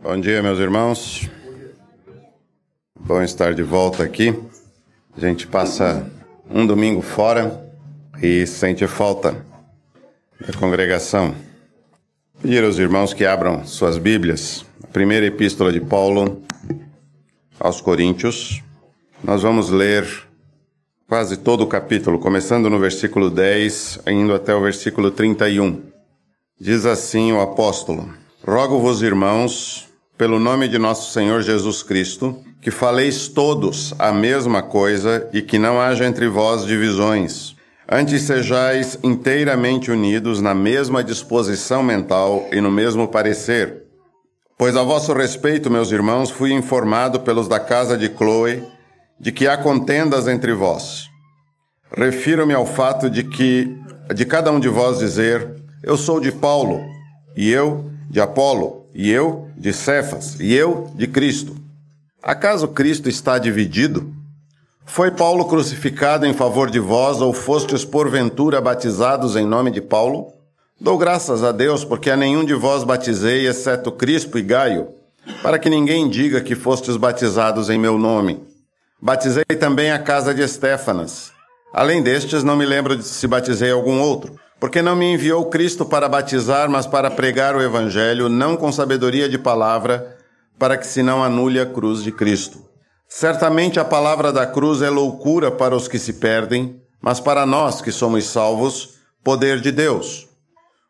Bom dia, meus irmãos. Bom estar de volta aqui. A gente passa um domingo fora e sente falta da congregação. Pedir aos irmãos que abram suas Bíblias, primeira epístola de Paulo aos Coríntios. Nós vamos ler quase todo o capítulo, começando no versículo 10, indo até o versículo 31. Diz assim o apóstolo: Rogo-vos, irmãos, pelo nome de nosso Senhor Jesus Cristo, que faleis todos a mesma coisa e que não haja entre vós divisões. Antes sejais inteiramente unidos na mesma disposição mental e no mesmo parecer. Pois a vosso respeito, meus irmãos, fui informado pelos da casa de Chloe de que há contendas entre vós. Refiro-me ao fato de que de cada um de vós dizer: Eu sou de Paulo, e eu de Apolo, e eu de Cefas, e eu de Cristo. Acaso Cristo está dividido? Foi Paulo crucificado em favor de vós, ou fostes porventura batizados em nome de Paulo? Dou graças a Deus, porque a nenhum de vós batizei, exceto Crispo e Gaio, para que ninguém diga que fostes batizados em meu nome. Batizei também a casa de Estéfanas. Além destes, não me lembro de se batizei algum outro. Porque não me enviou Cristo para batizar, mas para pregar o Evangelho, não com sabedoria de palavra, para que se não anule a cruz de Cristo. Certamente a palavra da cruz é loucura para os que se perdem, mas para nós que somos salvos, poder de Deus.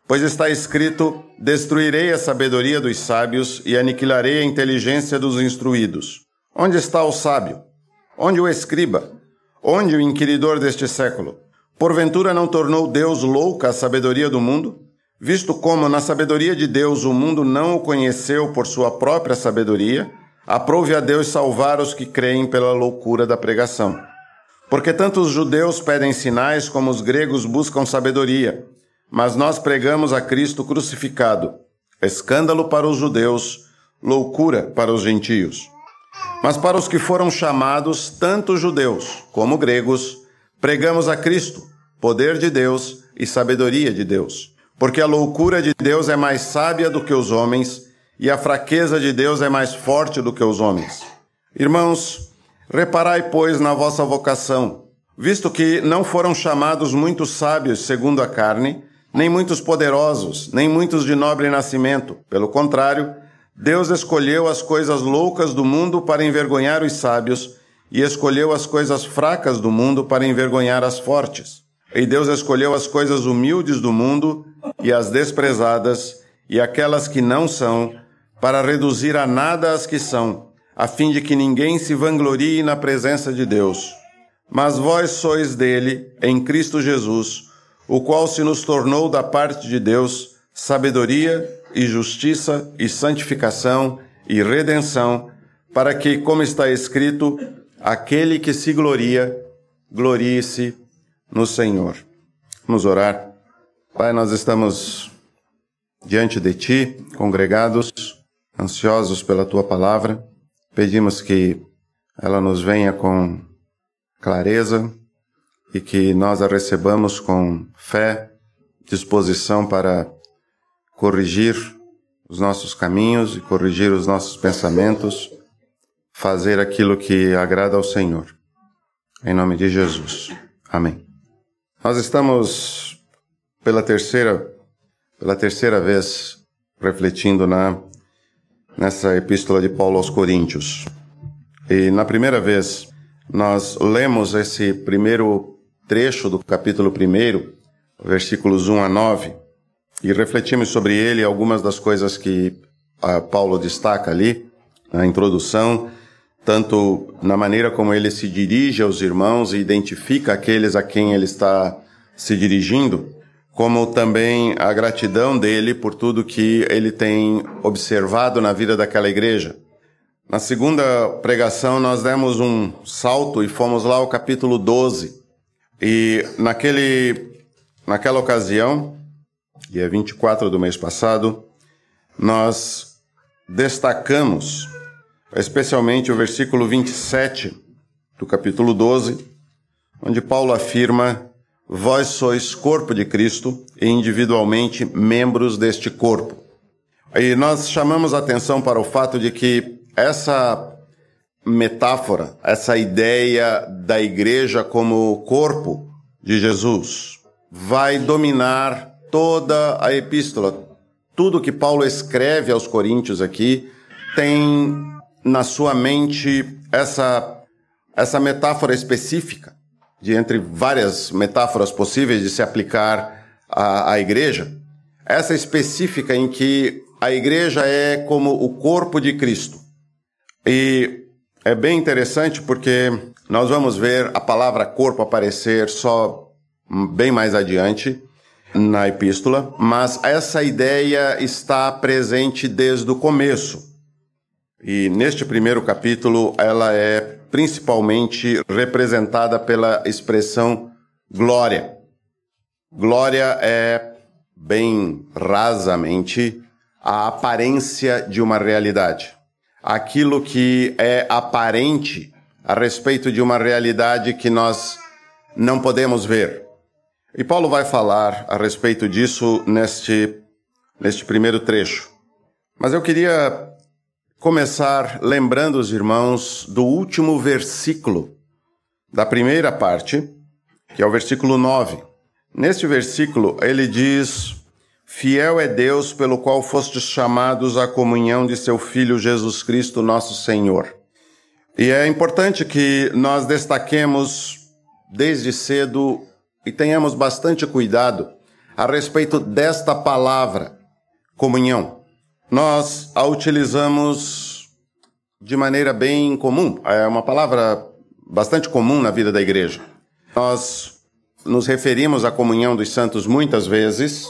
Pois está escrito: Destruirei a sabedoria dos sábios e aniquilarei a inteligência dos instruídos. Onde está o sábio? Onde o escriba? Onde o inquiridor deste século? Porventura não tornou Deus louca a sabedoria do mundo? Visto como na sabedoria de Deus o mundo não o conheceu por sua própria sabedoria, aprove a Deus salvar os que creem pela loucura da pregação. Porque tanto os judeus pedem sinais como os gregos buscam sabedoria, mas nós pregamos a Cristo crucificado, escândalo para os judeus, loucura para os gentios. Mas para os que foram chamados, tanto judeus como gregos, Pregamos a Cristo, poder de Deus e sabedoria de Deus. Porque a loucura de Deus é mais sábia do que os homens, e a fraqueza de Deus é mais forte do que os homens. Irmãos, reparai, pois, na vossa vocação, visto que não foram chamados muitos sábios segundo a carne, nem muitos poderosos, nem muitos de nobre nascimento. Pelo contrário, Deus escolheu as coisas loucas do mundo para envergonhar os sábios, e escolheu as coisas fracas do mundo para envergonhar as fortes. E Deus escolheu as coisas humildes do mundo e as desprezadas e aquelas que não são, para reduzir a nada as que são, a fim de que ninguém se vanglorie na presença de Deus. Mas vós sois dele, em Cristo Jesus, o qual se nos tornou da parte de Deus sabedoria e justiça e santificação e redenção, para que, como está escrito, Aquele que se gloria, glorie-se no Senhor. Vamos orar. Pai, nós estamos diante de Ti, congregados, ansiosos pela Tua palavra. Pedimos que ela nos venha com clareza e que nós a recebamos com fé, disposição para corrigir os nossos caminhos e corrigir os nossos pensamentos fazer aquilo que agrada ao Senhor. Em nome de Jesus. Amém. Nós estamos pela terceira pela terceira vez refletindo na nessa epístola de Paulo aos Coríntios. E na primeira vez nós lemos esse primeiro trecho do capítulo 1, versículos 1 a 9, e refletimos sobre ele algumas das coisas que uh, Paulo destaca ali na introdução tanto na maneira como ele se dirige aos irmãos e identifica aqueles a quem ele está se dirigindo, como também a gratidão dele por tudo que ele tem observado na vida daquela igreja. Na segunda pregação, nós demos um salto e fomos lá ao capítulo 12. E naquele, naquela ocasião, dia 24 do mês passado, nós destacamos especialmente o versículo 27 do capítulo 12, onde Paulo afirma: Vós sois corpo de Cristo e individualmente membros deste corpo. E nós chamamos a atenção para o fato de que essa metáfora, essa ideia da igreja como corpo de Jesus, vai dominar toda a epístola. Tudo que Paulo escreve aos Coríntios aqui tem na sua mente essa, essa metáfora específica, de entre várias metáforas possíveis de se aplicar à, à igreja, essa específica em que a igreja é como o corpo de Cristo. E é bem interessante porque nós vamos ver a palavra corpo aparecer só bem mais adiante na epístola, mas essa ideia está presente desde o começo. E neste primeiro capítulo ela é principalmente representada pela expressão glória. Glória é, bem rasamente, a aparência de uma realidade. Aquilo que é aparente a respeito de uma realidade que nós não podemos ver. E Paulo vai falar a respeito disso neste, neste primeiro trecho. Mas eu queria começar lembrando os irmãos do último versículo da primeira parte, que é o versículo 9. Neste versículo, ele diz Fiel é Deus pelo qual fostes chamados à comunhão de seu Filho Jesus Cristo, nosso Senhor. E é importante que nós destaquemos desde cedo e tenhamos bastante cuidado a respeito desta palavra, comunhão. Nós a utilizamos de maneira bem comum, é uma palavra bastante comum na vida da igreja. Nós nos referimos à comunhão dos santos muitas vezes,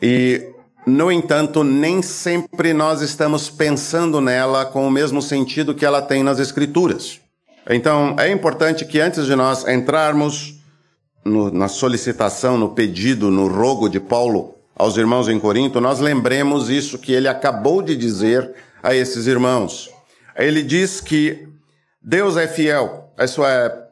e, no entanto, nem sempre nós estamos pensando nela com o mesmo sentido que ela tem nas Escrituras. Então, é importante que antes de nós entrarmos no, na solicitação, no pedido, no rogo de Paulo aos irmãos em Corinto, nós lembremos isso que ele acabou de dizer a esses irmãos. Ele diz que Deus é fiel. Isso é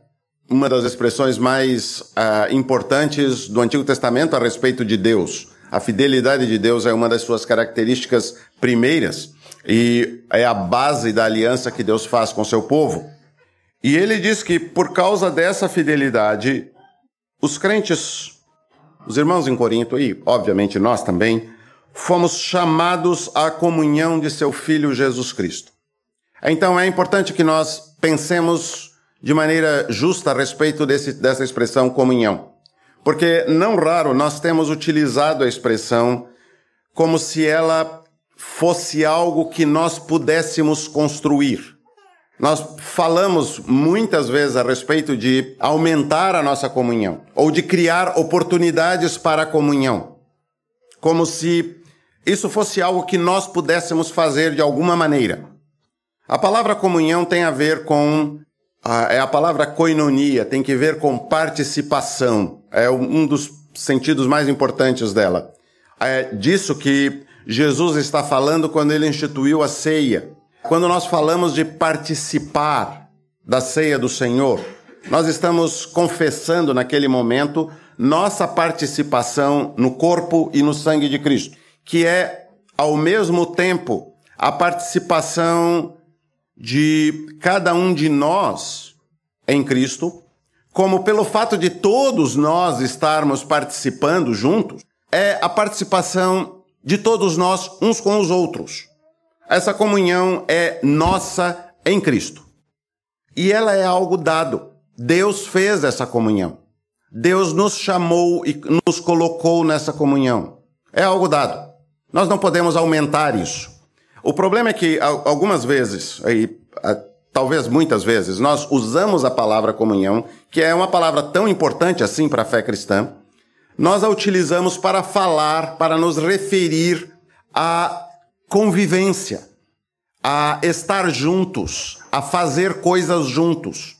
uma das expressões mais uh, importantes do Antigo Testamento a respeito de Deus. A fidelidade de Deus é uma das suas características primeiras e é a base da aliança que Deus faz com seu povo. E ele diz que por causa dessa fidelidade, os crentes, os irmãos em Corinto e obviamente nós também, fomos chamados à comunhão de seu filho Jesus Cristo. Então é importante que nós pensemos de maneira justa a respeito desse, dessa expressão comunhão. Porque não raro nós temos utilizado a expressão como se ela fosse algo que nós pudéssemos construir. Nós falamos muitas vezes a respeito de aumentar a nossa comunhão ou de criar oportunidades para a comunhão, como se isso fosse algo que nós pudéssemos fazer de alguma maneira. A palavra comunhão tem a ver com é a palavra koinonia, tem que ver com participação. É um dos sentidos mais importantes dela. É disso que Jesus está falando quando ele instituiu a ceia. Quando nós falamos de participar da ceia do Senhor, nós estamos confessando naquele momento nossa participação no corpo e no sangue de Cristo, que é, ao mesmo tempo, a participação de cada um de nós em Cristo, como pelo fato de todos nós estarmos participando juntos, é a participação de todos nós uns com os outros. Essa comunhão é nossa em Cristo. E ela é algo dado. Deus fez essa comunhão. Deus nos chamou e nos colocou nessa comunhão. É algo dado. Nós não podemos aumentar isso. O problema é que algumas vezes, e talvez muitas vezes, nós usamos a palavra comunhão, que é uma palavra tão importante assim para a fé cristã, nós a utilizamos para falar, para nos referir à convivência, a estar juntos, a fazer coisas juntos.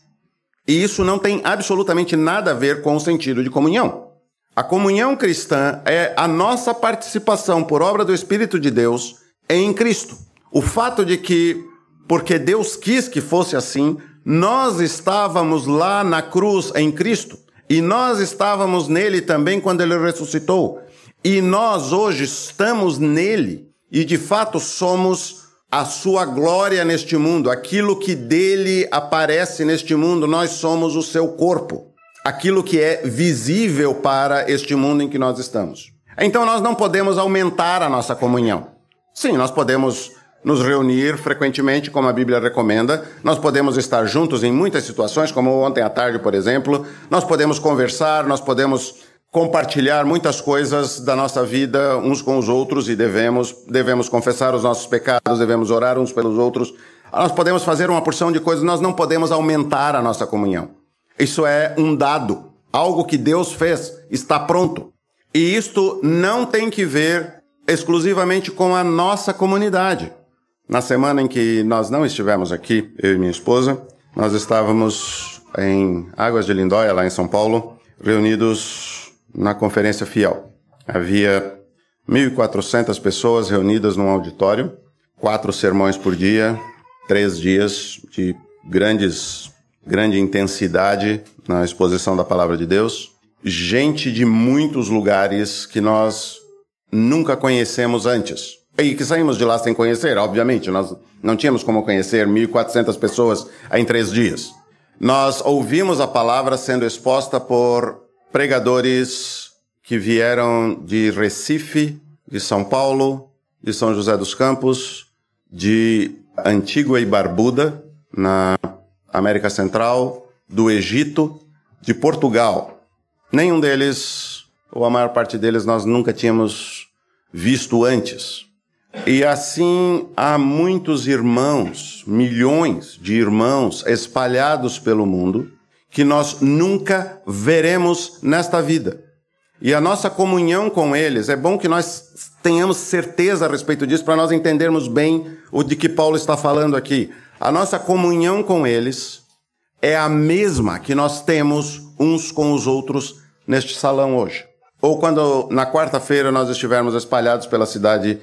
E isso não tem absolutamente nada a ver com o sentido de comunhão. A comunhão cristã é a nossa participação por obra do Espírito de Deus em Cristo. O fato de que, porque Deus quis que fosse assim, nós estávamos lá na cruz em Cristo e nós estávamos nele também quando ele ressuscitou. E nós hoje estamos nele e de fato somos a sua glória neste mundo, aquilo que dele aparece neste mundo, nós somos o seu corpo, aquilo que é visível para este mundo em que nós estamos. Então nós não podemos aumentar a nossa comunhão. Sim, nós podemos nos reunir frequentemente, como a Bíblia recomenda. Nós podemos estar juntos em muitas situações, como ontem à tarde, por exemplo. Nós podemos conversar, nós podemos compartilhar muitas coisas da nossa vida uns com os outros e devemos, devemos confessar os nossos pecados, devemos orar uns pelos outros. Nós podemos fazer uma porção de coisas, nós não podemos aumentar a nossa comunhão. Isso é um dado, algo que Deus fez, está pronto. E isto não tem que ver exclusivamente com a nossa comunidade. Na semana em que nós não estivemos aqui, eu e minha esposa, nós estávamos em Águas de Lindóia, lá em São Paulo, reunidos na Conferência Fiel. Havia 1.400 pessoas reunidas num auditório, quatro sermões por dia, três dias de grandes, grande intensidade na exposição da palavra de Deus. Gente de muitos lugares que nós nunca conhecemos antes. E que saímos de lá sem conhecer, obviamente. Nós não tínhamos como conhecer 1.400 pessoas em três dias. Nós ouvimos a palavra sendo exposta por pregadores que vieram de Recife, de São Paulo, de São José dos Campos, de Antígua e Barbuda, na América Central, do Egito, de Portugal. Nenhum deles, ou a maior parte deles, nós nunca tínhamos visto antes. E assim há muitos irmãos, milhões de irmãos espalhados pelo mundo, que nós nunca veremos nesta vida. E a nossa comunhão com eles, é bom que nós tenhamos certeza a respeito disso para nós entendermos bem o de que Paulo está falando aqui. A nossa comunhão com eles é a mesma que nós temos uns com os outros neste salão hoje. Ou quando na quarta-feira nós estivermos espalhados pela cidade,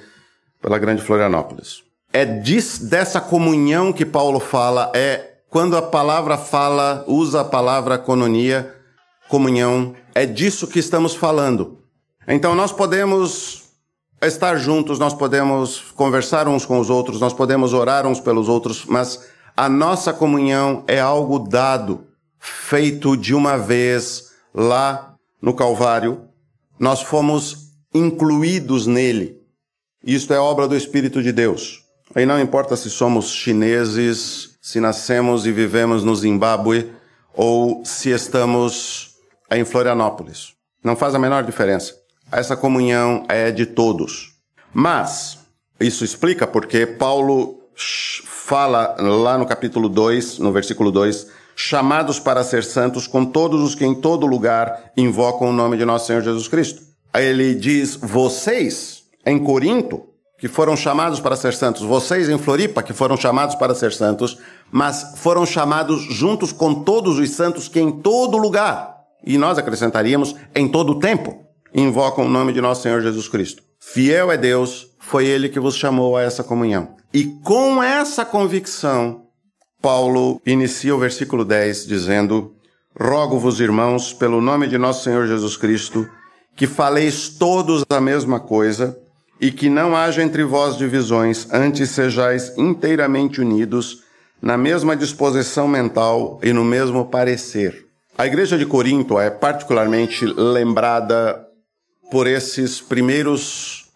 pela grande Florianópolis. É diz, dessa comunhão que Paulo fala, é quando a palavra fala, usa a palavra cononia, comunhão, é disso que estamos falando. Então nós podemos estar juntos, nós podemos conversar uns com os outros, nós podemos orar uns pelos outros, mas a nossa comunhão é algo dado, feito de uma vez lá no Calvário. Nós fomos incluídos nele. Isto é obra do Espírito de Deus. Aí não importa se somos chineses, se nascemos e vivemos no Zimbábue ou se estamos em Florianópolis. Não faz a menor diferença. Essa comunhão é de todos. Mas, isso explica porque Paulo fala lá no capítulo 2, no versículo 2, chamados para ser santos com todos os que em todo lugar invocam o nome de nosso Senhor Jesus Cristo. Ele diz, vocês, em Corinto, que foram chamados para ser santos, vocês em Floripa, que foram chamados para ser santos, mas foram chamados juntos com todos os santos que em todo lugar, e nós acrescentaríamos em todo tempo, invocam o nome de nosso Senhor Jesus Cristo. Fiel é Deus, foi Ele que vos chamou a essa comunhão. E com essa convicção, Paulo inicia o versículo 10 dizendo: Rogo-vos, irmãos, pelo nome de nosso Senhor Jesus Cristo, que faleis todos a mesma coisa, e que não haja entre vós divisões, antes sejais inteiramente unidos na mesma disposição mental e no mesmo parecer. A igreja de Corinto é particularmente lembrada por esses primeiros,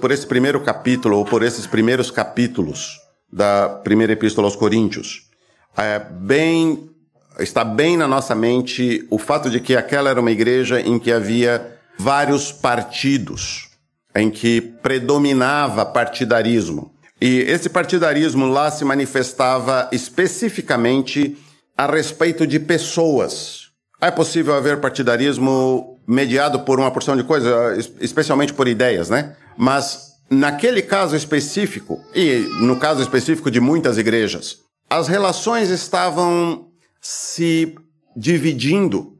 por esse primeiro capítulo, ou por esses primeiros capítulos da primeira epístola aos Coríntios. É bem, está bem na nossa mente o fato de que aquela era uma igreja em que havia vários partidos em que predominava partidarismo. E esse partidarismo lá se manifestava especificamente a respeito de pessoas. É possível haver partidarismo mediado por uma porção de coisas, especialmente por ideias, né? Mas naquele caso específico, e no caso específico de muitas igrejas, as relações estavam se dividindo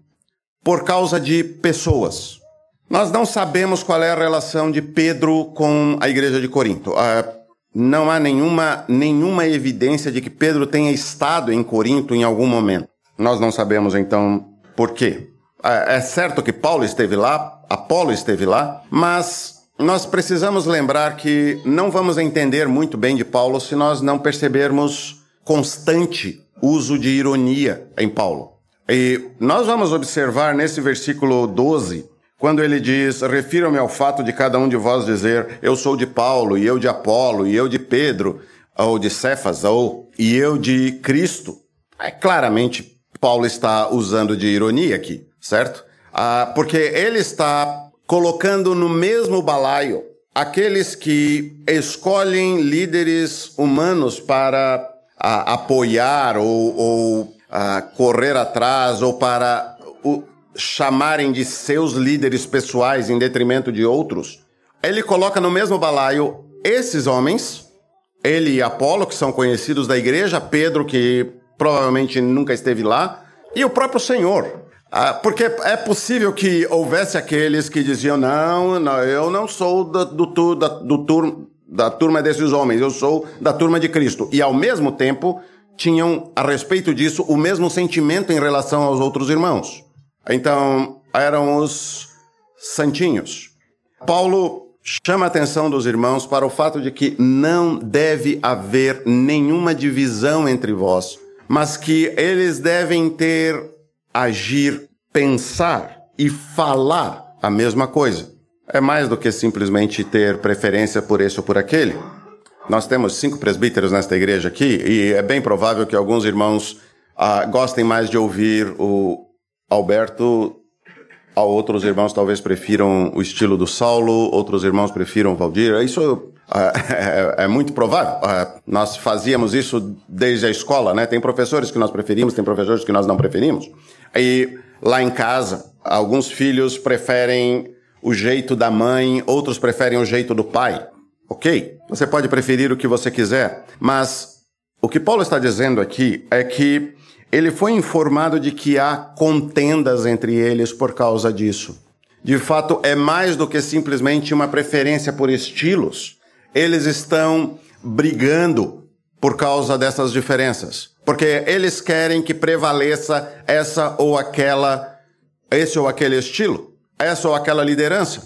por causa de pessoas. Nós não sabemos qual é a relação de Pedro com a igreja de Corinto. Uh, não há nenhuma, nenhuma evidência de que Pedro tenha estado em Corinto em algum momento. Nós não sabemos então por quê. Uh, é certo que Paulo esteve lá, Apolo esteve lá, mas nós precisamos lembrar que não vamos entender muito bem de Paulo se nós não percebermos constante uso de ironia em Paulo. E nós vamos observar nesse versículo 12, quando ele diz: Refiro-me ao fato de cada um de vós dizer, eu sou de Paulo, e eu de Apolo, e eu de Pedro, ou de Cefas, ou e eu de Cristo. É, claramente, Paulo está usando de ironia aqui, certo? Ah, porque ele está colocando no mesmo balaio aqueles que escolhem líderes humanos para ah, apoiar ou, ou ah, correr atrás ou para o, chamarem de seus líderes pessoais em detrimento de outros. Ele coloca no mesmo balaio esses homens, ele e Apolo, que são conhecidos da igreja, Pedro, que provavelmente nunca esteve lá, e o próprio Senhor. Ah, porque é possível que houvesse aqueles que diziam: não, não eu não sou do, do, da, do da turma desses homens, eu sou da turma de Cristo. E ao mesmo tempo tinham, a respeito disso, o mesmo sentimento em relação aos outros irmãos. Então, eram os santinhos. Paulo chama a atenção dos irmãos para o fato de que não deve haver nenhuma divisão entre vós, mas que eles devem ter agir, pensar e falar a mesma coisa. É mais do que simplesmente ter preferência por esse ou por aquele. Nós temos cinco presbíteros nesta igreja aqui e é bem provável que alguns irmãos ah, gostem mais de ouvir o Alberto, outros irmãos talvez prefiram o estilo do Saulo, outros irmãos prefiram o Valdir. Isso ah, é, é, muito provável. Ah, nós fazíamos isso desde a escola, né? Tem professores que nós preferimos, tem professores que nós não preferimos. E lá em casa, alguns filhos preferem o jeito da mãe, outros preferem o jeito do pai. Ok, você pode preferir o que você quiser, mas o que Paulo está dizendo aqui é que ele foi informado de que há contendas entre eles por causa disso. De fato, é mais do que simplesmente uma preferência por estilos. Eles estão brigando por causa dessas diferenças. Porque eles querem que prevaleça essa ou aquela, esse ou aquele estilo, essa ou aquela liderança.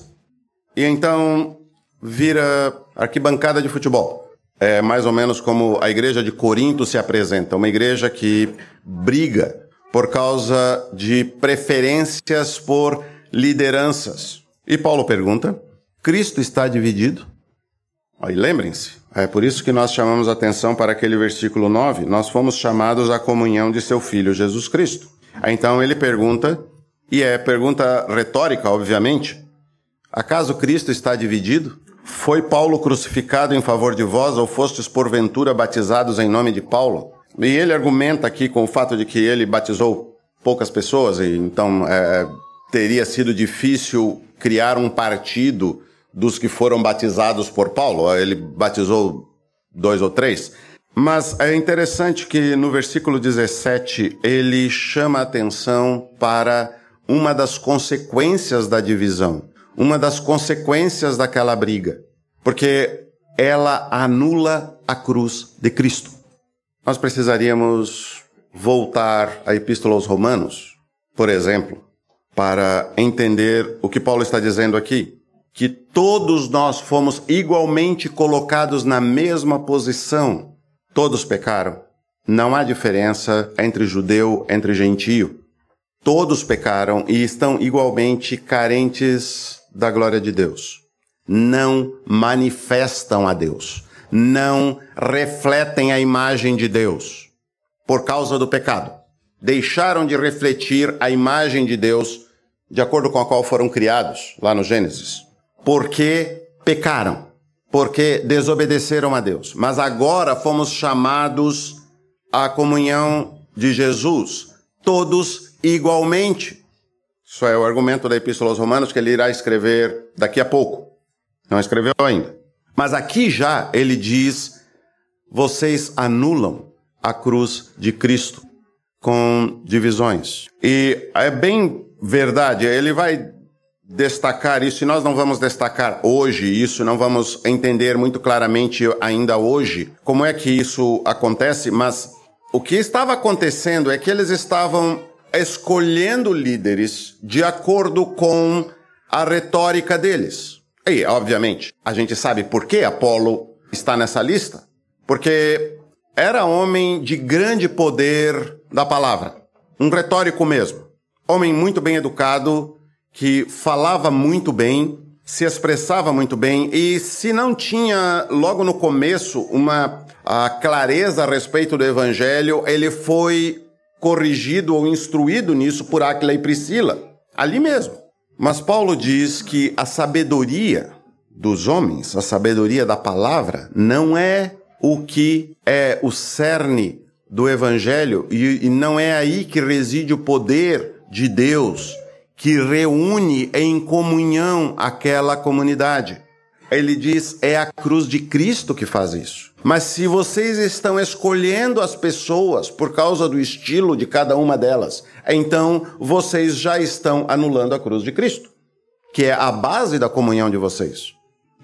E então vira arquibancada de futebol. É mais ou menos como a igreja de Corinto se apresenta, uma igreja que briga por causa de preferências por lideranças. E Paulo pergunta: Cristo está dividido? Aí lembrem-se, é por isso que nós chamamos atenção para aquele versículo 9. Nós fomos chamados à comunhão de seu Filho Jesus Cristo. Então ele pergunta, e é pergunta retórica, obviamente: acaso Cristo está dividido? Foi Paulo crucificado em favor de vós, ou fostes porventura batizados em nome de Paulo? E ele argumenta aqui com o fato de que ele batizou poucas pessoas, e então é, teria sido difícil criar um partido dos que foram batizados por Paulo. Ele batizou dois ou três. Mas é interessante que no versículo 17 ele chama a atenção para uma das consequências da divisão, uma das consequências daquela briga, porque ela anula a cruz de Cristo. Nós precisaríamos voltar à Epístola aos Romanos, por exemplo, para entender o que Paulo está dizendo aqui que todos nós fomos igualmente colocados na mesma posição. Todos pecaram. Não há diferença entre judeu, entre gentio. Todos pecaram e estão igualmente carentes da glória de Deus. Não manifestam a Deus. Não refletem a imagem de Deus por causa do pecado. Deixaram de refletir a imagem de Deus de acordo com a qual foram criados lá no Gênesis porque pecaram, porque desobedeceram a Deus. Mas agora fomos chamados à comunhão de Jesus, todos igualmente. Isso é o argumento da Epístola aos Romanos que ele irá escrever daqui a pouco. Não escreveu ainda. Mas aqui já ele diz: vocês anulam a cruz de Cristo com divisões. E é bem verdade, ele vai destacar isso, e nós não vamos destacar hoje isso, não vamos entender muito claramente ainda hoje como é que isso acontece, mas o que estava acontecendo é que eles estavam escolhendo líderes de acordo com a retórica deles. E, obviamente, a gente sabe por que Apolo está nessa lista. Porque era homem de grande poder da palavra. Um retórico mesmo. Homem muito bem educado, que falava muito bem, se expressava muito bem e se não tinha logo no começo uma a clareza a respeito do evangelho, ele foi corrigido ou instruído nisso por Aquila e Priscila, ali mesmo. Mas Paulo diz que a sabedoria dos homens, a sabedoria da palavra, não é o que é o cerne do evangelho e, não é aí que reside o poder de Deus que reúne em comunhão aquela comunidade. Ele diz: é a cruz de Cristo que faz isso. Mas se vocês estão escolhendo as pessoas por causa do estilo de cada uma delas, então vocês já estão anulando a cruz de Cristo, que é a base da comunhão de vocês.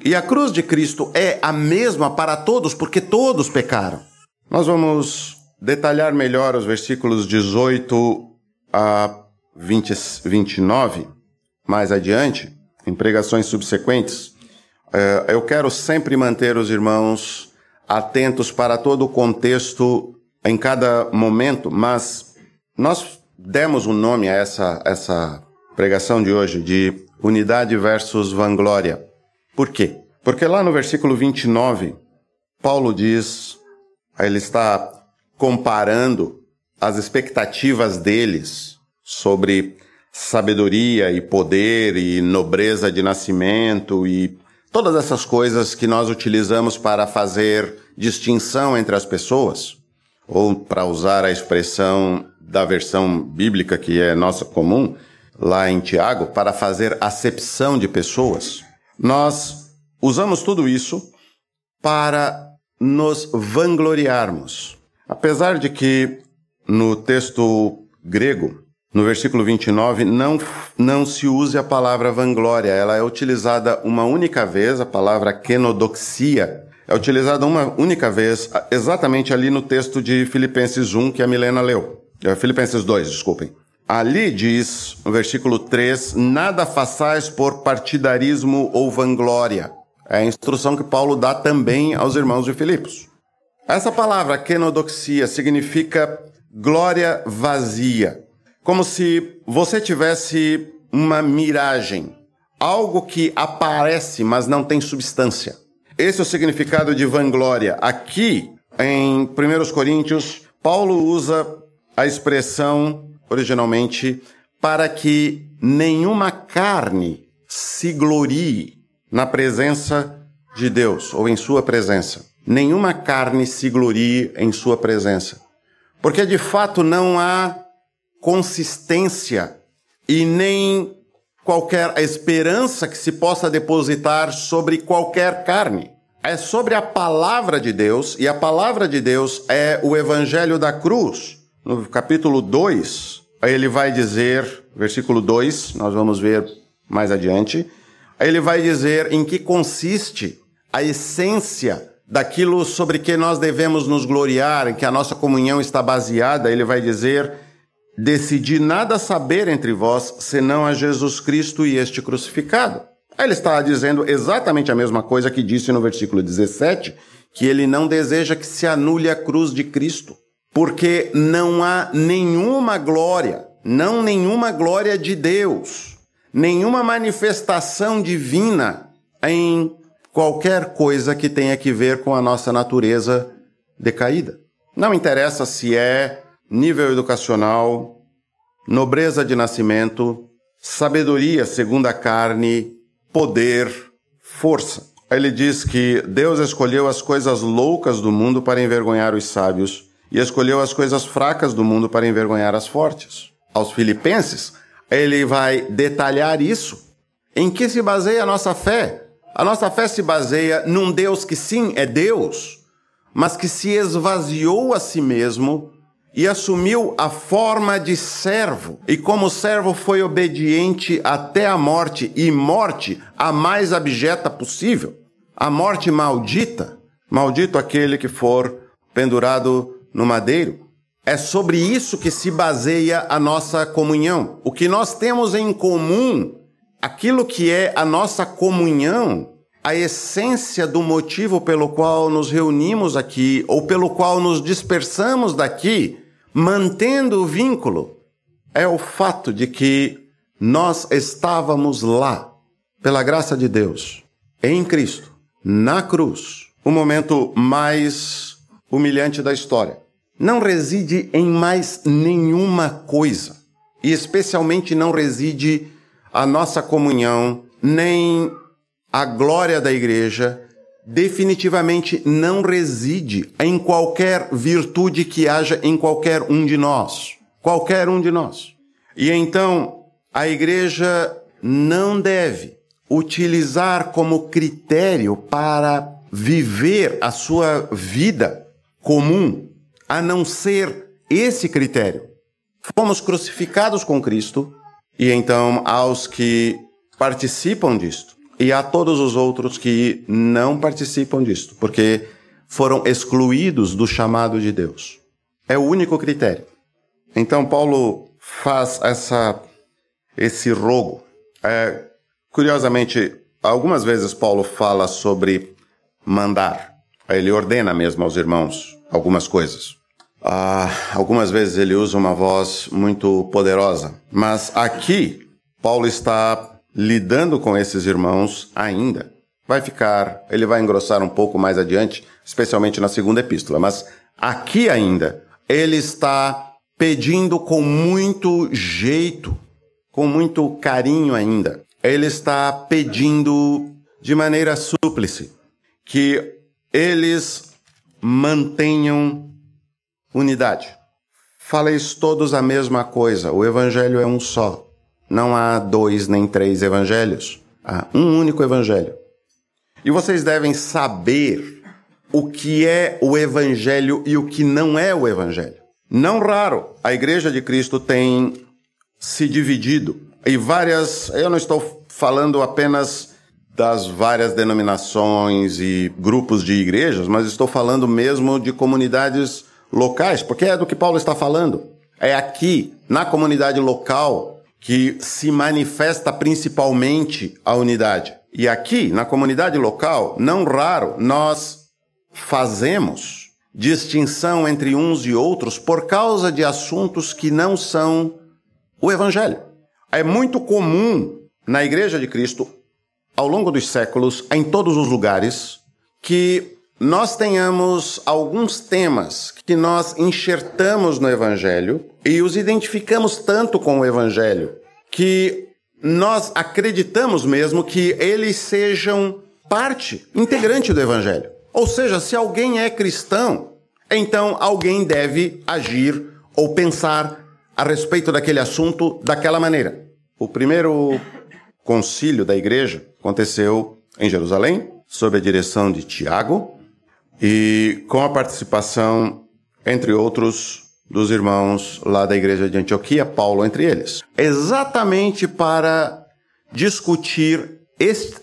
E a cruz de Cristo é a mesma para todos, porque todos pecaram. Nós vamos detalhar melhor os versículos 18 a 20, 29, mais adiante, em pregações subsequentes, eu quero sempre manter os irmãos atentos para todo o contexto em cada momento, mas nós demos um nome a essa, essa pregação de hoje de unidade versus vanglória. Por quê? Porque lá no versículo 29, Paulo diz, ele está comparando as expectativas deles sobre sabedoria e poder e nobreza de nascimento e todas essas coisas que nós utilizamos para fazer distinção entre as pessoas, ou para usar a expressão da versão bíblica que é nossa comum, lá em Tiago, para fazer acepção de pessoas. Nós usamos tudo isso para nos vangloriarmos. Apesar de que no texto grego no versículo 29, não, não se use a palavra vanglória. Ela é utilizada uma única vez, a palavra kenodoxia. É utilizada uma única vez, exatamente ali no texto de Filipenses 1, que a Milena leu. É, Filipenses 2, desculpem. Ali diz, no versículo 3, nada façais por partidarismo ou vanglória. É a instrução que Paulo dá também aos irmãos de Filipos. Essa palavra kenodoxia significa glória vazia como se você tivesse uma miragem, algo que aparece, mas não tem substância. Esse é o significado de vanglória. Aqui, em 1 Coríntios, Paulo usa a expressão, originalmente, para que nenhuma carne se glorie na presença de Deus, ou em sua presença. Nenhuma carne se glorie em sua presença. Porque de fato não há consistência e nem qualquer esperança que se possa depositar sobre qualquer carne. É sobre a palavra de Deus, e a palavra de Deus é o evangelho da cruz. No capítulo 2, ele vai dizer, versículo 2, nós vamos ver mais adiante, ele vai dizer em que consiste a essência daquilo sobre que nós devemos nos gloriar, em que a nossa comunhão está baseada. Ele vai dizer Decidi nada saber entre vós, senão a Jesus Cristo e este crucificado. Aí ele está dizendo exatamente a mesma coisa que disse no versículo 17, que ele não deseja que se anule a cruz de Cristo, porque não há nenhuma glória, não nenhuma glória de Deus, nenhuma manifestação divina em qualquer coisa que tenha que ver com a nossa natureza decaída. Não interessa se é nível educacional, nobreza de nascimento, sabedoria segundo a carne, poder, força. Ele diz que Deus escolheu as coisas loucas do mundo para envergonhar os sábios e escolheu as coisas fracas do mundo para envergonhar as fortes. Aos filipenses, ele vai detalhar isso. Em que se baseia a nossa fé? A nossa fé se baseia num Deus que sim é Deus, mas que se esvaziou a si mesmo e assumiu a forma de servo. E como servo foi obediente até a morte, e morte a mais abjeta possível, a morte maldita. Maldito aquele que for pendurado no madeiro. É sobre isso que se baseia a nossa comunhão. O que nós temos em comum aquilo que é a nossa comunhão, a essência do motivo pelo qual nos reunimos aqui ou pelo qual nos dispersamos daqui, mantendo o vínculo, é o fato de que nós estávamos lá, pela graça de Deus, em Cristo, na cruz, o momento mais humilhante da história. Não reside em mais nenhuma coisa, e especialmente não reside a nossa comunhão, nem a glória da igreja, definitivamente não reside em qualquer virtude que haja em qualquer um de nós. Qualquer um de nós. E então, a igreja não deve utilizar como critério para viver a sua vida comum, a não ser esse critério. Fomos crucificados com Cristo, e então aos que participam disto, e a todos os outros que não participam disto, porque foram excluídos do chamado de Deus. É o único critério. Então Paulo faz essa esse rogo. É, curiosamente, algumas vezes Paulo fala sobre mandar. Ele ordena mesmo aos irmãos algumas coisas. Ah, algumas vezes ele usa uma voz muito poderosa, mas aqui Paulo está lidando com esses irmãos ainda. Vai ficar, ele vai engrossar um pouco mais adiante, especialmente na segunda epístola, mas aqui ainda ele está pedindo com muito jeito, com muito carinho ainda. Ele está pedindo de maneira súplice que eles mantenham unidade. Faleis todos a mesma coisa, o evangelho é um só. Não há dois nem três evangelhos. Há um único evangelho. E vocês devem saber o que é o evangelho e o que não é o evangelho. Não raro, a igreja de Cristo tem se dividido e várias, eu não estou falando apenas das várias denominações e grupos de igrejas, mas estou falando mesmo de comunidades locais, porque é do que Paulo está falando. É aqui, na comunidade local, que se manifesta principalmente a unidade. E aqui, na comunidade local, não raro, nós fazemos distinção entre uns e outros por causa de assuntos que não são o Evangelho. É muito comum na Igreja de Cristo, ao longo dos séculos, em todos os lugares, que nós tenhamos alguns temas que nós enxertamos no Evangelho e os identificamos tanto com o Evangelho que nós acreditamos mesmo que eles sejam parte integrante do Evangelho. Ou seja, se alguém é cristão, então alguém deve agir ou pensar a respeito daquele assunto daquela maneira. O primeiro concílio da igreja aconteceu em Jerusalém, sob a direção de Tiago, e com a participação, entre outros, dos irmãos lá da igreja de Antioquia, Paulo entre eles, exatamente para discutir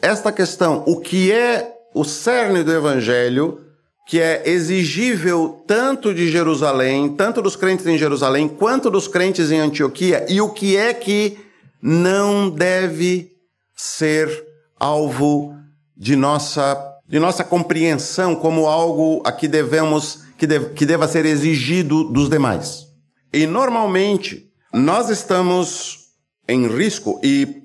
esta questão, o que é o cerne do evangelho, que é exigível tanto de Jerusalém, tanto dos crentes em Jerusalém, quanto dos crentes em Antioquia, e o que é que não deve ser alvo de nossa de nossa compreensão como algo a que devemos, que, deve, que deva ser exigido dos demais. E normalmente nós estamos em risco e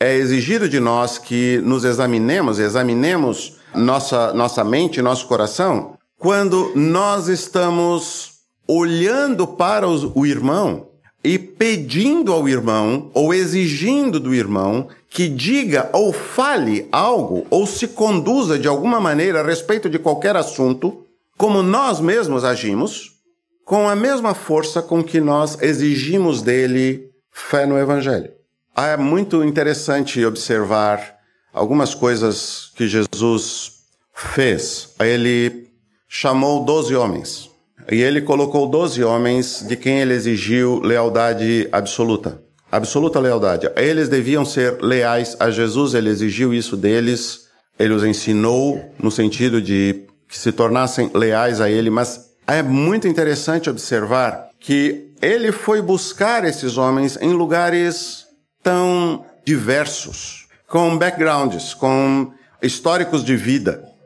é exigido de nós que nos examinemos, examinemos nossa, nossa mente, nosso coração, quando nós estamos olhando para os, o irmão e pedindo ao irmão ou exigindo do irmão que diga ou fale algo ou se conduza de alguma maneira a respeito de qualquer assunto, como nós mesmos agimos, com a mesma força com que nós exigimos dele fé no Evangelho. Ah, é muito interessante observar algumas coisas que Jesus fez. Ele chamou doze homens e ele colocou doze homens de quem ele exigiu lealdade absoluta. Absoluta lealdade. Eles deviam ser leais a Jesus, ele exigiu isso deles, ele os ensinou no sentido de que se tornassem leais a ele, mas é muito interessante observar que ele foi buscar esses homens em lugares tão diversos, com backgrounds, com históricos de vida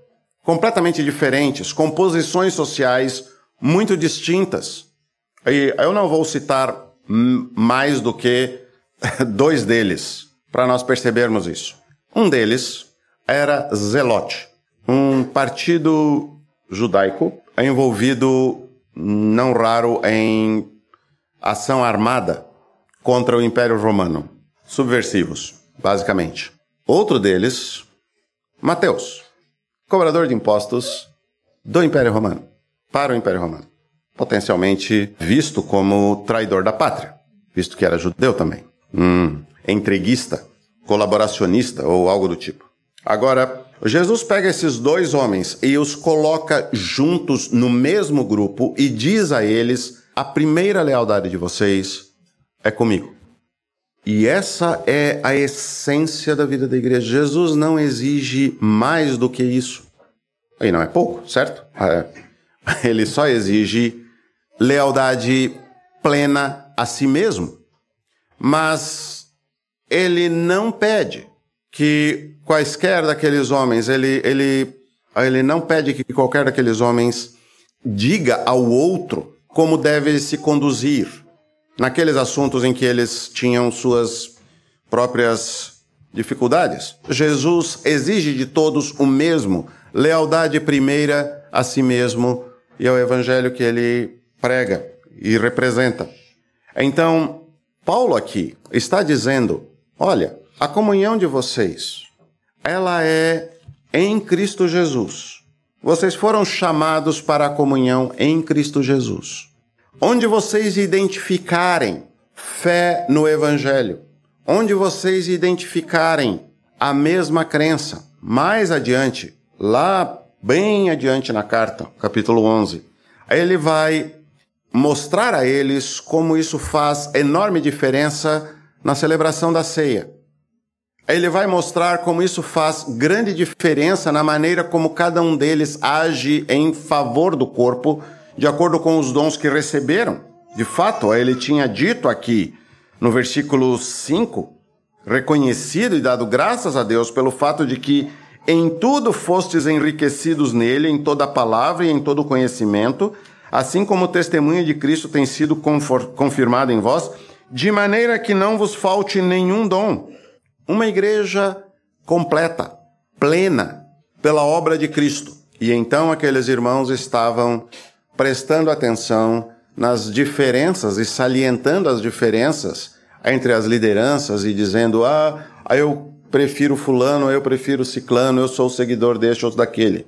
completamente diferentes, com posições sociais muito distintas. E eu não vou citar mais do que dois deles, para nós percebermos isso. Um deles era Zelote, um partido judaico envolvido, não raro, em ação armada contra o Império Romano. Subversivos, basicamente. Outro deles, Mateus, cobrador de impostos do Império Romano, para o Império Romano. Potencialmente visto como traidor da pátria, visto que era judeu também. Hum, entreguista, colaboracionista ou algo do tipo. Agora, Jesus pega esses dois homens e os coloca juntos no mesmo grupo e diz a eles: a primeira lealdade de vocês é comigo. E essa é a essência da vida da igreja. Jesus não exige mais do que isso. E não é pouco, certo? É. Ele só exige lealdade plena a si mesmo. Mas ele não pede que quaisquer daqueles homens, ele, ele, ele não pede que qualquer daqueles homens diga ao outro como deve se conduzir naqueles assuntos em que eles tinham suas próprias dificuldades. Jesus exige de todos o mesmo, lealdade primeira a si mesmo e ao evangelho que ele prega e representa. Então, Paulo aqui está dizendo, olha, a comunhão de vocês, ela é em Cristo Jesus. Vocês foram chamados para a comunhão em Cristo Jesus. Onde vocês identificarem fé no Evangelho, onde vocês identificarem a mesma crença, mais adiante, lá bem adiante na carta, capítulo 11, ele vai mostrar a eles como isso faz enorme diferença na celebração da ceia. Ele vai mostrar como isso faz grande diferença na maneira como cada um deles age em favor do corpo, de acordo com os dons que receberam. De fato, ele tinha dito aqui no versículo 5, reconhecido e dado graças a Deus pelo fato de que em tudo fostes enriquecidos nele, em toda palavra e em todo conhecimento, assim como o testemunho de Cristo tem sido confirmado em vós, de maneira que não vos falte nenhum dom uma igreja completa, plena, pela obra de Cristo. E então aqueles irmãos estavam prestando atenção nas diferenças e salientando as diferenças entre as lideranças e dizendo: ah, eu prefiro Fulano, eu prefiro Ciclano, eu sou seguidor deste ou daquele.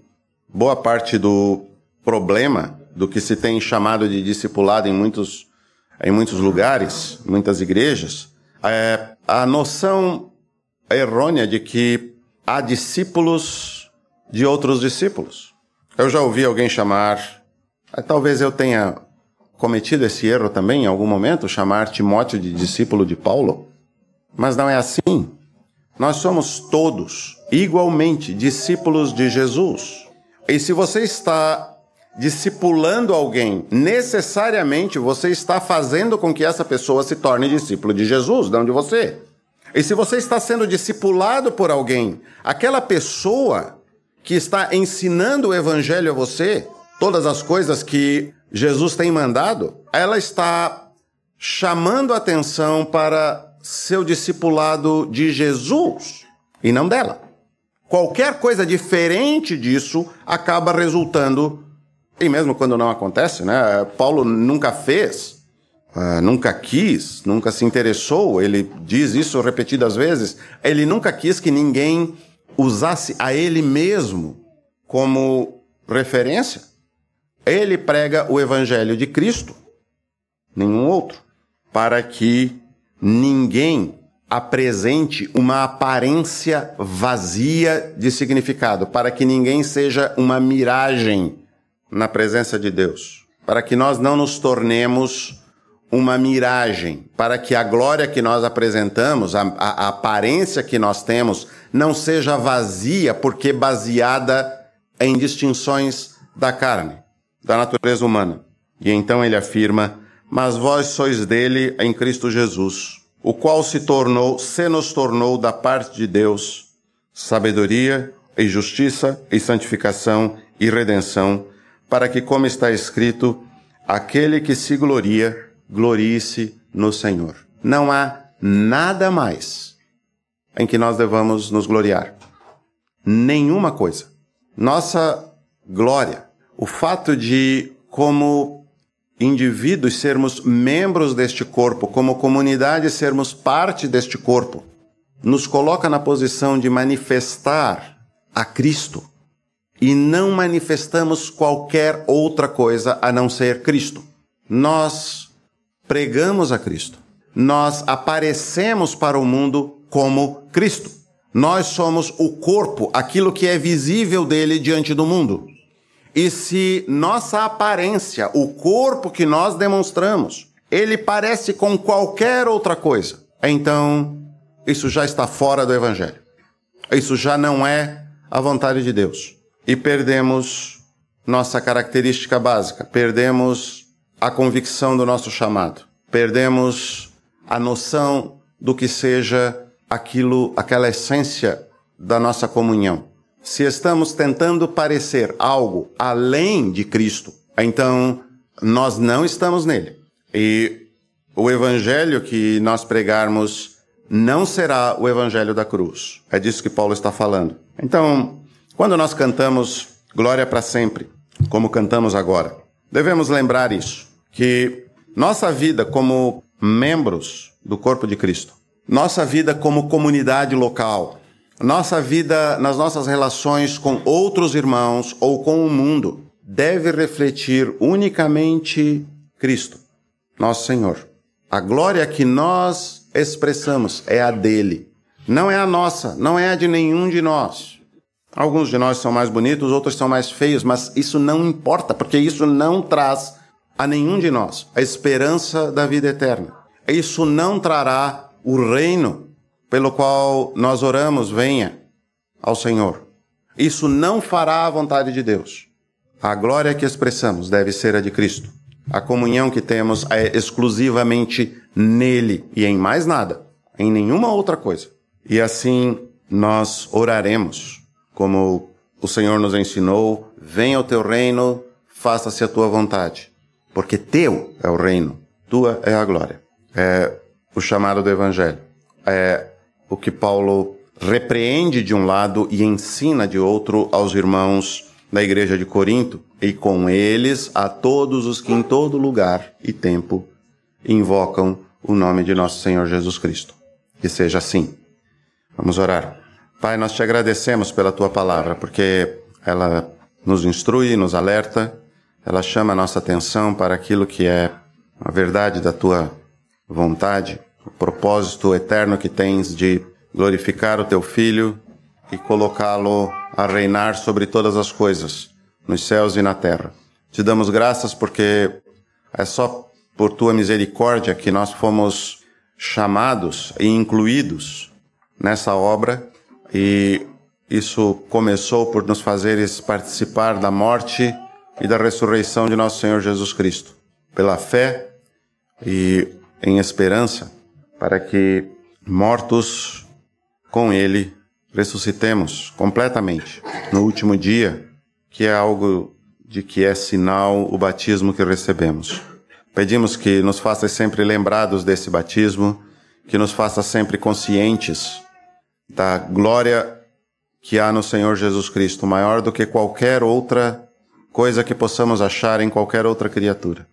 Boa parte do problema do que se tem chamado de discipulado em muitos, em muitos lugares, muitas igrejas, é a noção errônea de que há discípulos de outros discípulos. Eu já ouvi alguém chamar, eh, talvez eu tenha cometido esse erro também em algum momento, chamar Timóteo de discípulo de Paulo, mas não é assim. Nós somos todos igualmente discípulos de Jesus. E se você está discipulando alguém, necessariamente você está fazendo com que essa pessoa se torne discípulo de Jesus, não de você. E se você está sendo discipulado por alguém, aquela pessoa que está ensinando o evangelho a você, todas as coisas que Jesus tem mandado, ela está chamando atenção para seu discipulado de Jesus e não dela. Qualquer coisa diferente disso acaba resultando, e mesmo quando não acontece, né? Paulo nunca fez uh, nunca quis, nunca se interessou, ele diz isso repetidas vezes, ele nunca quis que ninguém usasse a ele mesmo como referência. Ele prega o evangelho de Cristo, nenhum outro, para que ninguém apresente uma aparência vazia de significado, para que ninguém seja uma miragem na presença de Deus, para que nós não nos tornemos uma miragem, para que a glória que nós apresentamos, a, a, aparência que nós temos, não seja vazia, porque baseada em distinções da carne, da natureza humana. E então ele afirma: Mas vós sois dele em Cristo Jesus, o qual se tornou, se nos tornou da parte de Deus, sabedoria e justiça e santificação e redenção, para que, como está escrito, aquele que se gloria, glorie-se no Senhor. Não há nada mais em que nós devamos nos gloriar. Nenhuma coisa. Nossa glória, o fato de, como indivíduos, sermos membros deste corpo, como comunidade, sermos parte deste corpo, nos coloca na posição de manifestar a Cristo e não manifestamos qualquer outra coisa a não ser Cristo. Nós pregamos a Cristo. Nós aparecemos para o mundo como Cristo. Nós somos o corpo, aquilo que é visível dele diante do mundo. E se nossa aparência, o corpo que nós demonstramos, ele parece com qualquer outra coisa, então isso já está fora do Evangelho. Isso já não é a vontade de Deus. E perdemos nossa característica básica, perdemos a convicção do nosso chamado, perdemos a noção do que seja aquilo, aquela essência da nossa comunhão. Se estamos tentando parecer algo além de Cristo, então nós não estamos nele. E o evangelho que nós pregarmos não será o evangelho da cruz. É disso que Paulo está falando. Então, quando nós cantamos glória para sempre, como cantamos agora, devemos lembrar isso, que nossa vida como membros do corpo de Cristo, nossa vida como comunidade local, nossa vida nas nossas relações com outros irmãos ou com o mundo deve refletir unicamente Cristo, nosso Senhor. A glória que nós expressamos é a dele. Não é a nossa, não é a de nenhum de nós. Alguns de nós são mais bonitos, outros são mais feios, mas isso não importa, porque isso não traz a nenhum de nós a esperança da vida eterna. Isso não trará o reino pelo qual nós oramos, venha ao Senhor. Isso não fará a vontade de Deus. A glória que expressamos deve ser a de Cristo. A comunhão que temos é exclusivamente nele e em mais nada, em nenhuma outra coisa. E assim nós oraremos, como o Senhor nos ensinou: venha o teu reino, faça-se a tua vontade. Porque teu é o reino, tua é a glória. É o chamado do Evangelho. É o que Paulo repreende de um lado e ensina de outro aos irmãos da igreja de Corinto, e com eles a todos os que em todo lugar e tempo invocam o nome de nosso Senhor Jesus Cristo. Que seja assim. Vamos orar. Pai, nós te agradecemos pela tua palavra, porque ela nos instrui, nos alerta, ela chama a nossa atenção para aquilo que é a verdade da tua vontade, o propósito eterno que tens de glorificar o teu filho e colocá-lo a reinar sobre todas as coisas, nos céus e na terra. Te damos graças porque é só por tua misericórdia que nós fomos chamados e incluídos nessa obra e isso começou por nos fazeres participar da morte e da ressurreição de nosso Senhor Jesus Cristo, pela fé e em esperança, para que mortos com Ele ressuscitemos completamente no último dia, que é algo de que é sinal o batismo que recebemos. Pedimos que nos faça sempre lembrados desse batismo, que nos faça sempre conscientes da glória que há no Senhor Jesus Cristo, maior do que qualquer outra coisa que possamos achar em qualquer outra criatura.